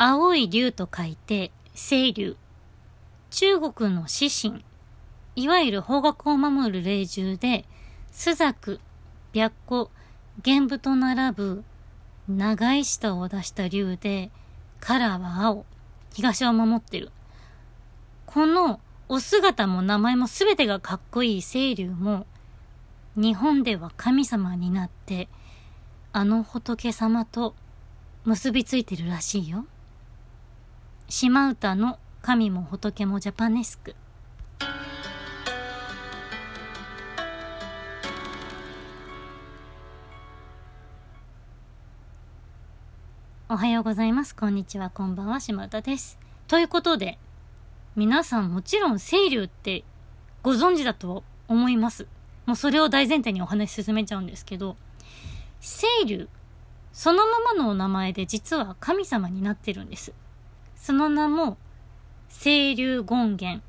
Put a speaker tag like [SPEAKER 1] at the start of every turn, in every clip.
[SPEAKER 1] 青い竜と書いて、清竜。中国の獅神。いわゆる方角を守る霊獣で、朱雀、白虎、玄武と並ぶ長い舌を出した竜で、カラーは青。東を守ってる。このお姿も名前も全てがかっこいい清流も、日本では神様になって、あの仏様と結びついてるらしいよ。島唄の神も仏もジャパネスク。おはようございます。こんにちは。こんばんは。島唄です。ということで、皆さんもちろん清流ってご存知だと思います。もうそれを大前提にお話進めちゃうんですけど、清流、そのままのお名前で実は神様になってるんです。その名も、清流権現。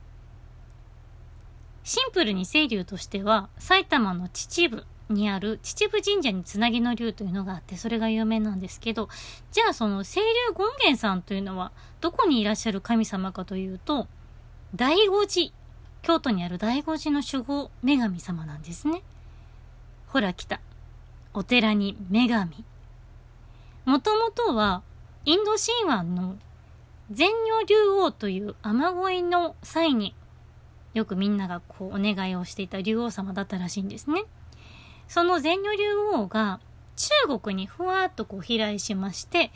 [SPEAKER 1] シンプルに清流としては、埼玉の秩父にある秩父神社につなぎの竜というのがあって、それが有名なんですけど、じゃあその清流権現さんというのは、どこにいらっしゃる神様かというと、醍醐寺、京都にある醍醐寺の守護女神様なんですね。ほら来た。お寺に女神。もともとは、インド神話の善女竜王という雨乞いの際によくみんながこうお願いをしていた竜王様だったらしいんですね。その善女竜王が中国にふわっとこう飛来しまして、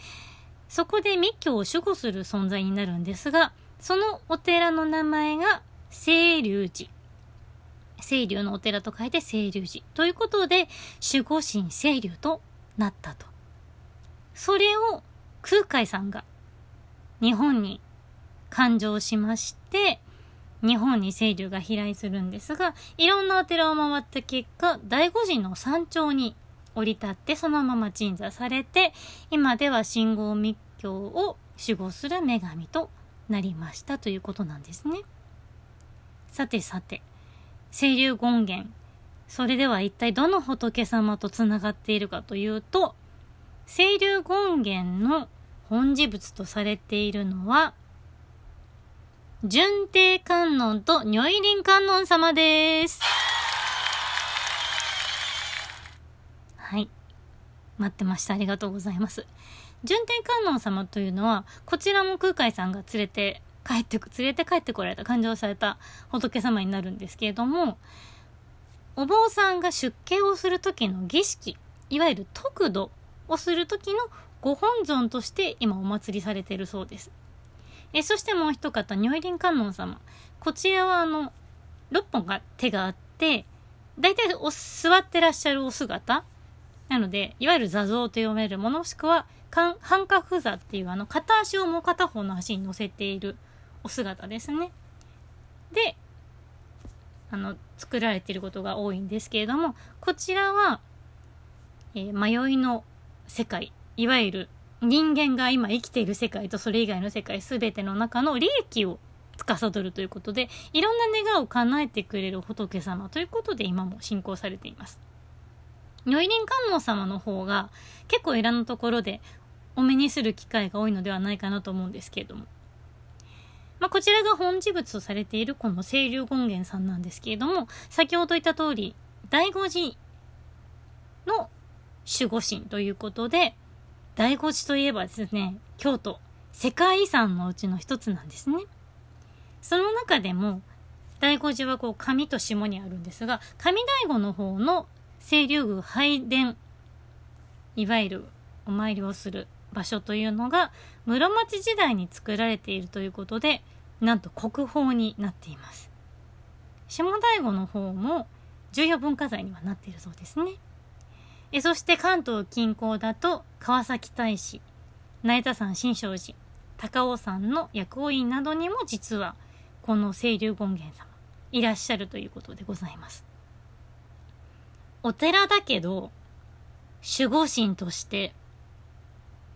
[SPEAKER 1] そこで密教を守護する存在になるんですが、そのお寺の名前が清流寺。清流のお寺と書いて清流寺。ということで、守護神清流となったと。それを空海さんが日本に誕生しまして、日本に清流が飛来するんですが、いろんなお寺を回った結果、醍醐寺の山頂に降り立ってそのまま鎮座されて、今では信号密教を守護する女神となりましたということなんですね。さてさて、清流権現。それでは一体どの仏様とつながっているかというと、清流権現の本事物とされているのは、純定観音と如意輪観音様です。はい。待ってました。ありがとうございます。純天観音様というのは、こちらも空海さんが連れて帰って、連れて帰ってこられた、勘定された仏様になるんですけれども、お坊さんが出家をする時の儀式、いわゆる得度をする時のご本尊として今お祭りされているそうです。えそしてもう一方、如意輪観音様。こちらはあの、6本が手があって、大体お座ってらっしゃるお姿なので、いわゆる座像と読めるもの、もしくは、半角座っていうあの、片足をもう片方の足に乗せているお姿ですね。で、あの、作られていることが多いんですけれども、こちらは、えー、迷いの世界いわゆる人間が今生きている世界とそれ以外の世界全ての中の利益を司るということでいろんな願いを叶えてくれる仏様ということで今も信仰されています。如意輪観音様の方が結構いろんところでお目にする機会が多いのではないかなと思うんですけれども。まあ、こちらが本事物とされているこの清流権現さんなんですけれども、先ほど言った通り、醍醐寺の守護神ということで、醍醐寺といえばですね、京都、世界遺産のうちの一つなんですね。その中でも、醍醐寺はこう、上と下にあるんですが、上醍醐の方の清流宮拝殿、いわゆるお参りをする場所というのが、室町時代に作られているということで、なんと国宝になっています。下醍醐の方も重要文化財にはなっているそうですね。えそして関東近郊だと川崎大師、成田山新勝寺、高尾山の薬王院などにも実はこの清流権現様いらっしゃるということでございます。お寺だけど守護神として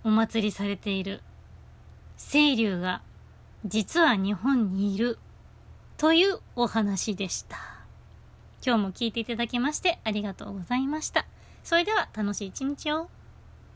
[SPEAKER 1] お祭りされている清流が実は日本にいるというお話でした。今日も聞いていただきましてありがとうございました。それでは楽しい一日を。